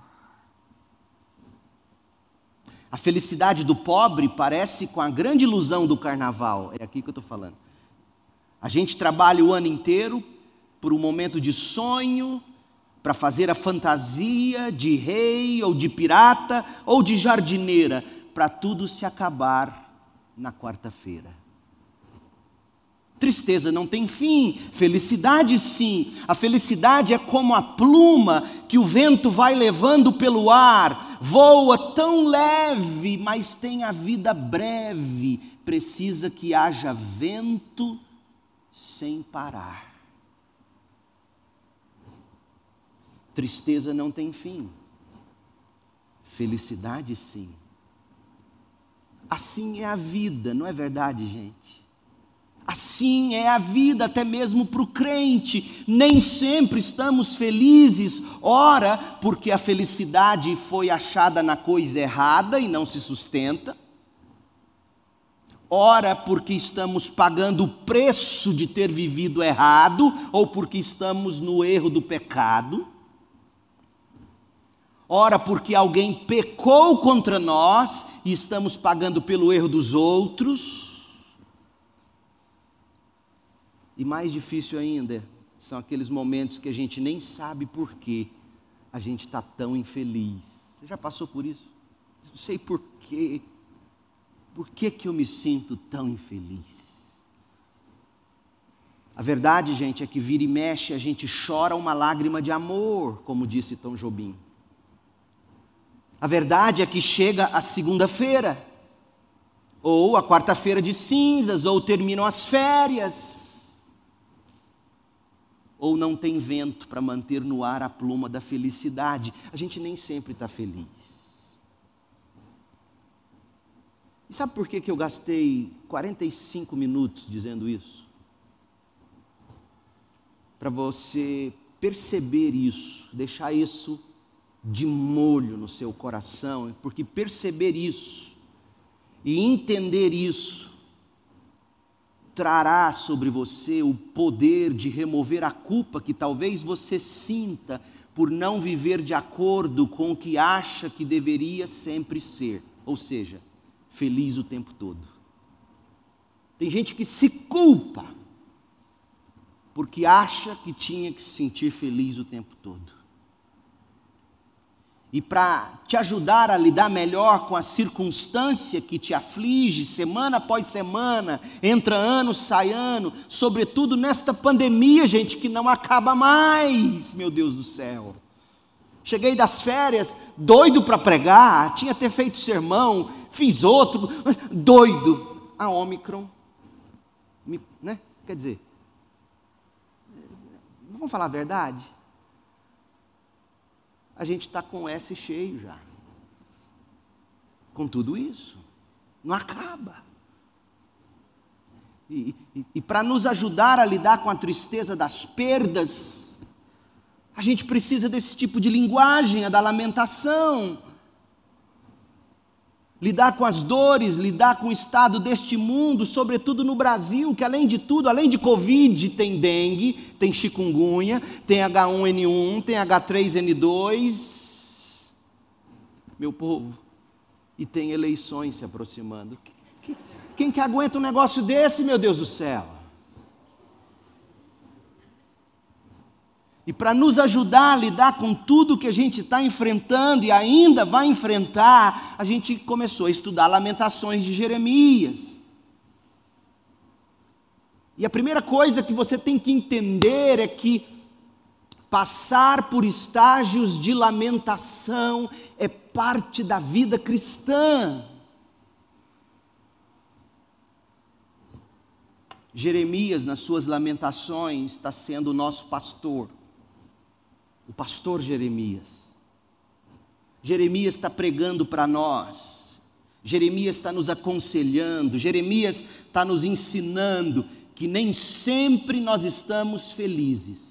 Speaker 1: A felicidade do pobre parece com a grande ilusão do carnaval. É aqui que eu estou falando. A gente trabalha o ano inteiro por um momento de sonho, para fazer a fantasia de rei ou de pirata ou de jardineira, para tudo se acabar na quarta-feira. Tristeza não tem fim, felicidade sim. A felicidade é como a pluma que o vento vai levando pelo ar, voa tão leve, mas tem a vida breve, precisa que haja vento sem parar. Tristeza não tem fim, felicidade sim. Assim é a vida, não é verdade, gente? Assim é a vida, até mesmo para o crente. Nem sempre estamos felizes, ora, porque a felicidade foi achada na coisa errada e não se sustenta, ora, porque estamos pagando o preço de ter vivido errado, ou porque estamos no erro do pecado, ora, porque alguém pecou contra nós e estamos pagando pelo erro dos outros E mais difícil ainda são aqueles momentos que a gente nem sabe por que a gente está tão infeliz. Você já passou por isso? Não sei por quê. Por que, que eu me sinto tão infeliz? A verdade, gente, é que vira e mexe, a gente chora uma lágrima de amor, como disse Tom Jobim. A verdade é que chega a segunda-feira, ou a quarta-feira de cinzas, ou terminam as férias ou não tem vento para manter no ar a pluma da felicidade. A gente nem sempre está feliz. E sabe por que, que eu gastei 45 minutos dizendo isso? Para você perceber isso, deixar isso de molho no seu coração, porque perceber isso e entender isso trará sobre você o poder de remover a culpa que talvez você sinta por não viver de acordo com o que acha que deveria sempre ser, ou seja, feliz o tempo todo. Tem gente que se culpa porque acha que tinha que se sentir feliz o tempo todo e para te ajudar a lidar melhor com a circunstância que te aflige semana após semana, entra ano, sai ano, sobretudo nesta pandemia, gente, que não acaba mais, meu Deus do céu. Cheguei das férias, doido para pregar, tinha ter feito sermão, fiz outro, doido. A Omicron, né? Quer dizer, vamos falar a verdade? A gente está com S cheio já. Com tudo isso. Não acaba. E, e, e para nos ajudar a lidar com a tristeza das perdas, a gente precisa desse tipo de linguagem, a da lamentação, lidar com as dores, lidar com o estado deste mundo, sobretudo no Brasil, que além de tudo, além de Covid, tem dengue, tem chikungunya, tem H1N1, tem H3N2, meu povo, e tem eleições se aproximando. Quem que aguenta um negócio desse, meu Deus do céu? E para nos ajudar a lidar com tudo que a gente está enfrentando e ainda vai enfrentar, a gente começou a estudar Lamentações de Jeremias. E a primeira coisa que você tem que entender é que passar por estágios de lamentação é parte da vida cristã. Jeremias, nas suas lamentações, está sendo o nosso pastor o pastor Jeremias. Jeremias está pregando para nós, Jeremias está nos aconselhando, Jeremias está nos ensinando que nem sempre nós estamos felizes.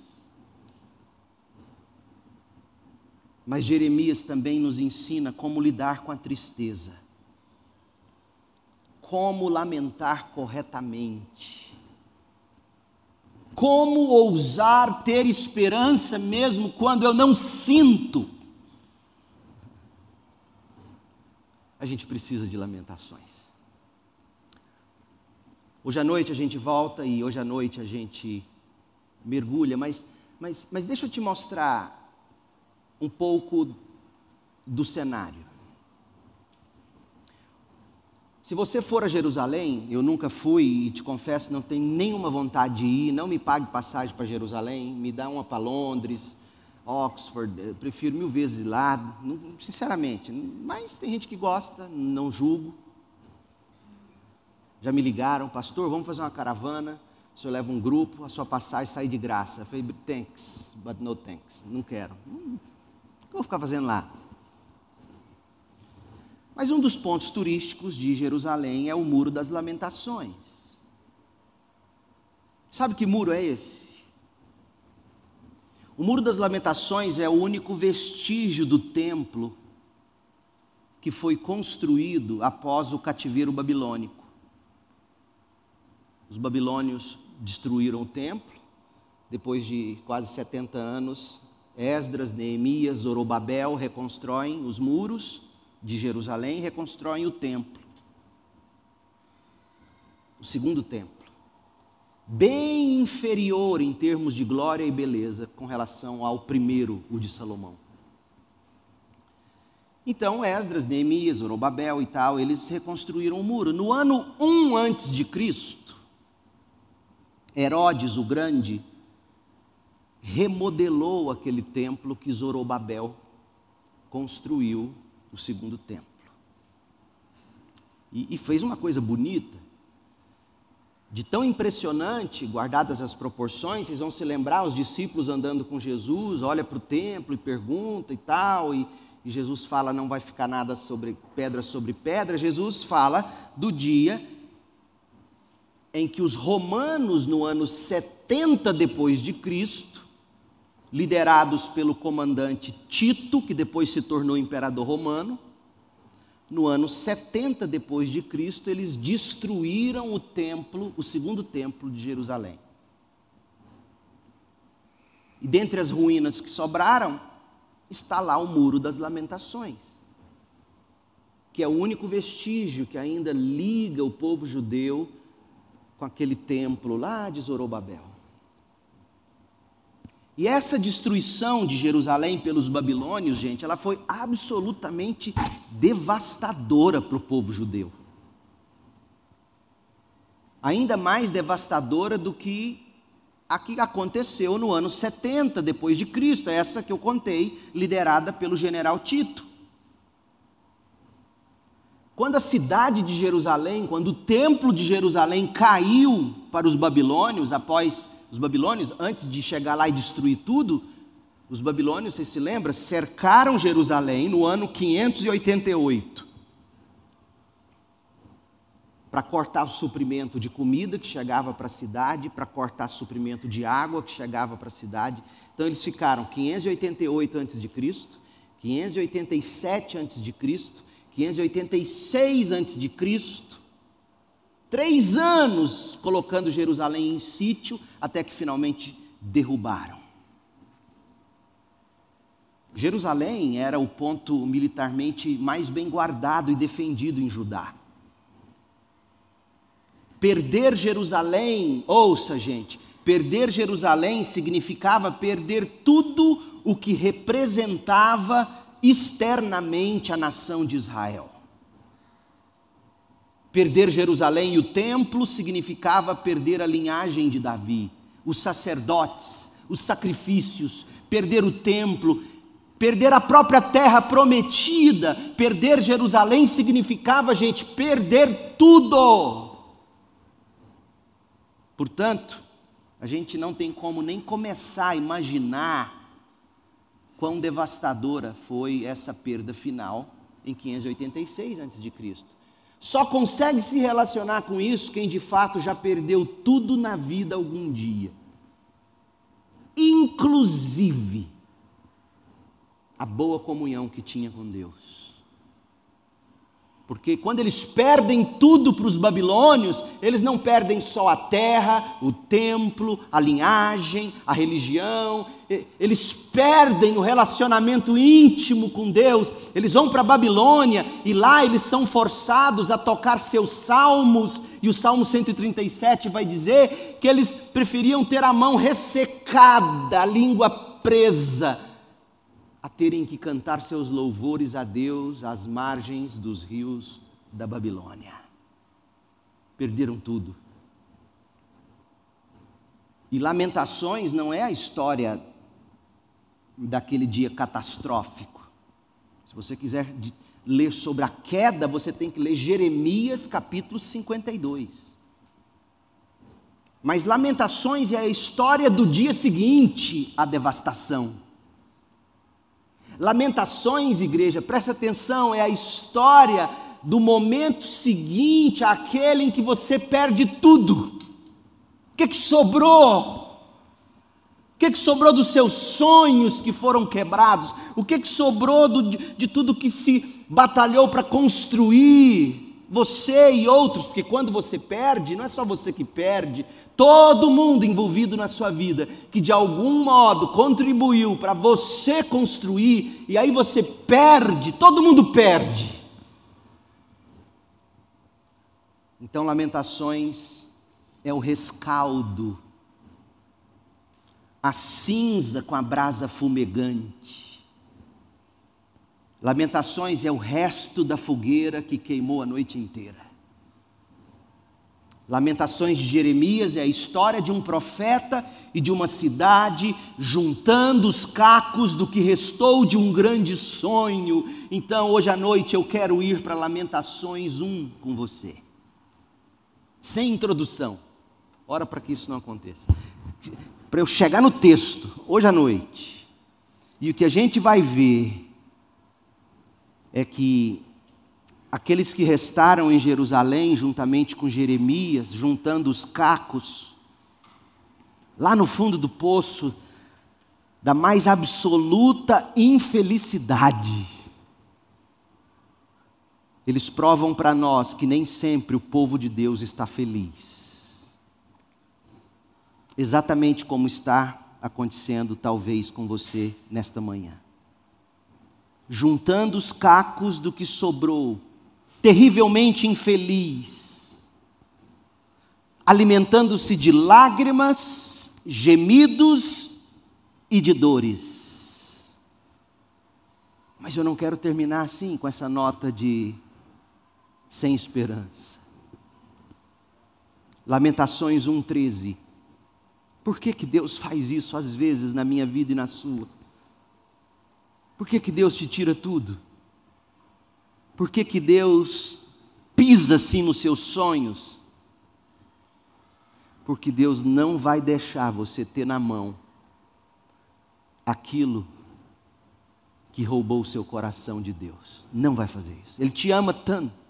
Speaker 1: Mas Jeremias também nos ensina como lidar com a tristeza, como lamentar corretamente como ousar ter esperança mesmo quando eu não sinto? A gente precisa de lamentações. Hoje à noite a gente volta e hoje à noite a gente mergulha, mas, mas, mas deixa eu te mostrar um pouco do cenário. Se você for a Jerusalém, eu nunca fui e te confesso, não tenho nenhuma vontade de ir, não me pague passagem para Jerusalém, me dá uma para Londres, Oxford, prefiro mil vezes ir lá, sinceramente. Mas tem gente que gosta, não julgo. Já me ligaram, pastor, vamos fazer uma caravana. O senhor leva um grupo, a sua passagem sai de graça. Eu falei, thanks, but no thanks. Não quero. Hum, o que eu vou ficar fazendo lá? Mas um dos pontos turísticos de Jerusalém é o Muro das Lamentações. Sabe que muro é esse? O Muro das Lamentações é o único vestígio do templo que foi construído após o cativeiro babilônico. Os babilônios destruíram o templo, depois de quase 70 anos, Esdras, Neemias, Zorobabel reconstroem os muros de Jerusalém e reconstroem o templo. O segundo templo bem inferior em termos de glória e beleza com relação ao primeiro, o de Salomão. Então, Esdras, Neemias, Zorobabel e tal, eles reconstruíram o muro. No ano 1 antes de Cristo, Herodes o Grande remodelou aquele templo que Zorobabel construiu, o segundo templo. E, e fez uma coisa bonita de tão impressionante, guardadas as proporções, vocês vão se lembrar, os discípulos andando com Jesus, olha para o templo e pergunta e tal, e, e, Jesus fala, não vai ficar nada sobre pedra sobre pedra. Jesus fala do dia em que os romanos, no ano 70 depois de Cristo, liderados pelo comandante Tito, que depois se tornou imperador romano, no ano 70 depois de Cristo, eles destruíram o templo, o segundo templo de Jerusalém. E dentre as ruínas que sobraram, está lá o Muro das Lamentações, que é o único vestígio que ainda liga o povo judeu com aquele templo lá de Zorobabel. E essa destruição de Jerusalém pelos babilônios, gente, ela foi absolutamente devastadora para o povo judeu. Ainda mais devastadora do que a que aconteceu no ano 70 depois de Cristo, essa que eu contei, liderada pelo general Tito. Quando a cidade de Jerusalém, quando o templo de Jerusalém caiu para os babilônios após os babilônios, antes de chegar lá e destruir tudo, os babilônios, você se lembra, cercaram Jerusalém no ano 588 para cortar o suprimento de comida que chegava para a cidade, para cortar o suprimento de água que chegava para a cidade. Então eles ficaram 588 a.C., 587 a.C., 586 a.C., Três anos colocando Jerusalém em sítio, até que finalmente derrubaram. Jerusalém era o ponto militarmente mais bem guardado e defendido em Judá. Perder Jerusalém, ouça gente, perder Jerusalém significava perder tudo o que representava externamente a nação de Israel. Perder Jerusalém e o templo significava perder a linhagem de Davi, os sacerdotes, os sacrifícios, perder o templo, perder a própria terra prometida, perder Jerusalém significava, gente, perder tudo. Portanto, a gente não tem como nem começar a imaginar quão devastadora foi essa perda final em 586 a.C. Só consegue se relacionar com isso quem de fato já perdeu tudo na vida algum dia. Inclusive a boa comunhão que tinha com Deus. Porque quando eles perdem tudo para os babilônios, eles não perdem só a terra, o templo, a linhagem, a religião, eles perdem o relacionamento íntimo com Deus. Eles vão para a Babilônia e lá eles são forçados a tocar seus salmos, e o Salmo 137 vai dizer que eles preferiam ter a mão ressecada, a língua presa, a terem que cantar seus louvores a Deus às margens dos rios da Babilônia. perderam tudo. E Lamentações não é a história daquele dia catastrófico. Se você quiser ler sobre a queda, você tem que ler Jeremias capítulo 52. Mas Lamentações é a história do dia seguinte à devastação. Lamentações, igreja, presta atenção, é a história do momento seguinte àquele em que você perde tudo. O que, que sobrou? O que, que sobrou dos seus sonhos que foram quebrados? O que, que sobrou do, de, de tudo que se batalhou para construir? Você e outros, porque quando você perde, não é só você que perde, todo mundo envolvido na sua vida, que de algum modo contribuiu para você construir, e aí você perde, todo mundo perde. Então, Lamentações é o rescaldo, a cinza com a brasa fumegante. Lamentações é o resto da fogueira que queimou a noite inteira. Lamentações de Jeremias é a história de um profeta e de uma cidade juntando os cacos do que restou de um grande sonho. Então, hoje à noite eu quero ir para Lamentações 1 com você sem introdução. Ora para que isso não aconteça. Para eu chegar no texto, hoje à noite, e o que a gente vai ver é que aqueles que restaram em Jerusalém, juntamente com Jeremias, juntando os cacos, lá no fundo do poço, da mais absoluta infelicidade, eles provam para nós que nem sempre o povo de Deus está feliz. Exatamente como está acontecendo, talvez, com você nesta manhã. Juntando os cacos do que sobrou, terrivelmente infeliz, alimentando-se de lágrimas, gemidos e de dores. Mas eu não quero terminar assim, com essa nota de sem esperança. Lamentações 1,13. Por que, que Deus faz isso às vezes na minha vida e na sua? Por que, que Deus te tira tudo? Por que, que Deus pisa assim nos seus sonhos? Porque Deus não vai deixar você ter na mão aquilo que roubou o seu coração de Deus. Não vai fazer isso. Ele te ama tanto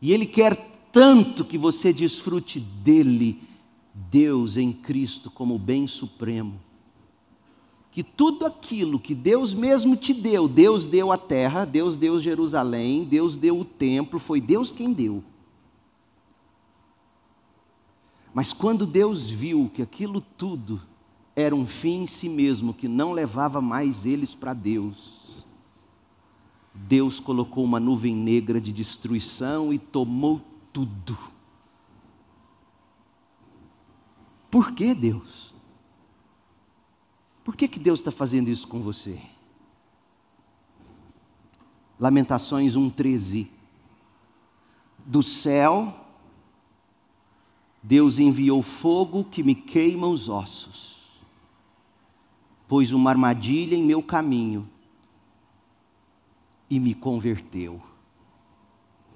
Speaker 1: e Ele quer tanto que você desfrute dele, Deus em Cristo, como bem supremo. Que tudo aquilo que Deus mesmo te deu, Deus deu a terra, Deus deu Jerusalém, Deus deu o templo, foi Deus quem deu. Mas quando Deus viu que aquilo tudo era um fim em si mesmo, que não levava mais eles para Deus, Deus colocou uma nuvem negra de destruição e tomou tudo. Por que Deus? Por que, que Deus está fazendo isso com você? Lamentações 1,13. Do céu, Deus enviou fogo que me queima os ossos, pôs uma armadilha em meu caminho e me converteu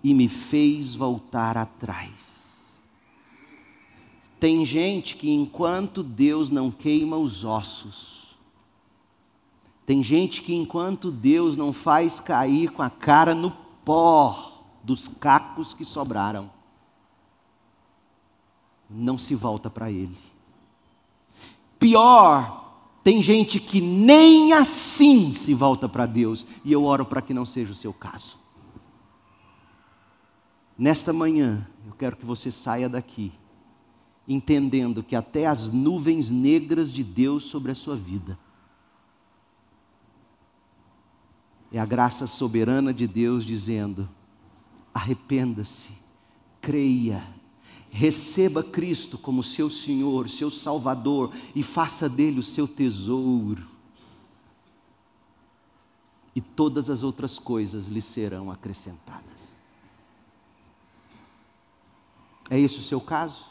Speaker 1: e me fez voltar atrás. Tem gente que enquanto Deus não queima os ossos, tem gente que enquanto Deus não faz cair com a cara no pó dos cacos que sobraram, não se volta para Ele. Pior, tem gente que nem assim se volta para Deus, e eu oro para que não seja o seu caso. Nesta manhã, eu quero que você saia daqui, entendendo que até as nuvens negras de Deus sobre a sua vida, é a graça soberana de Deus dizendo: arrependa-se, creia, receba Cristo como seu Senhor, seu Salvador e faça dele o seu tesouro. E todas as outras coisas lhe serão acrescentadas. É esse o seu caso?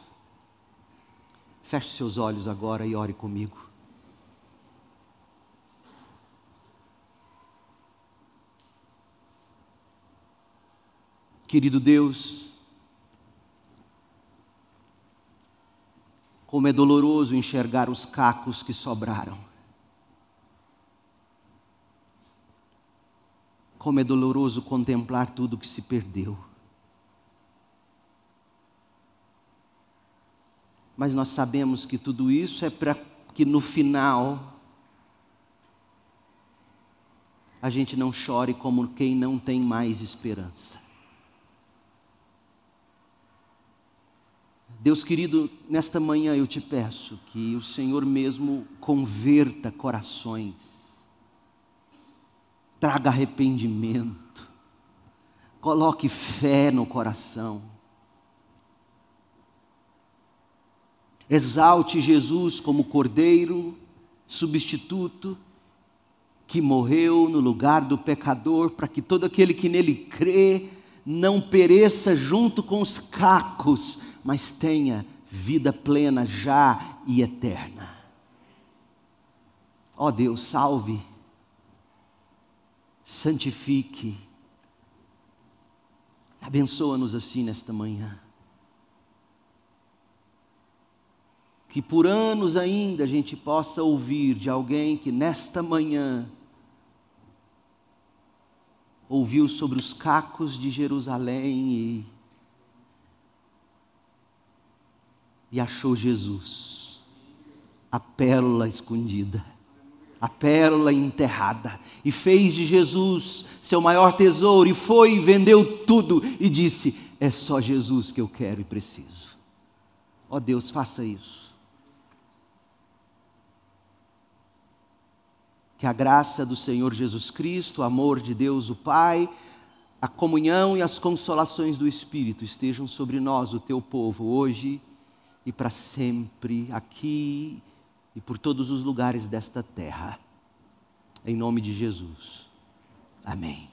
Speaker 1: Feche seus olhos agora e ore comigo. Querido Deus, como é doloroso enxergar os cacos que sobraram. Como é doloroso contemplar tudo que se perdeu. Mas nós sabemos que tudo isso é para que no final a gente não chore como quem não tem mais esperança. Deus querido, nesta manhã eu te peço que o Senhor mesmo converta corações, traga arrependimento, coloque fé no coração, exalte Jesus como Cordeiro, substituto, que morreu no lugar do pecador, para que todo aquele que nele crê não pereça junto com os cacos, mas tenha vida plena já e eterna. Ó oh Deus, salve, santifique, abençoa-nos assim nesta manhã. Que por anos ainda a gente possa ouvir de alguém que nesta manhã ouviu sobre os cacos de Jerusalém e e achou Jesus, a pérola escondida, a pérola enterrada, e fez de Jesus seu maior tesouro, e foi e vendeu tudo, e disse: É só Jesus que eu quero e preciso. Ó oh Deus, faça isso. Que a graça do Senhor Jesus Cristo, o amor de Deus o Pai, a comunhão e as consolações do Espírito estejam sobre nós, o teu povo, hoje e para sempre, aqui e por todos os lugares desta terra. Em nome de Jesus. Amém.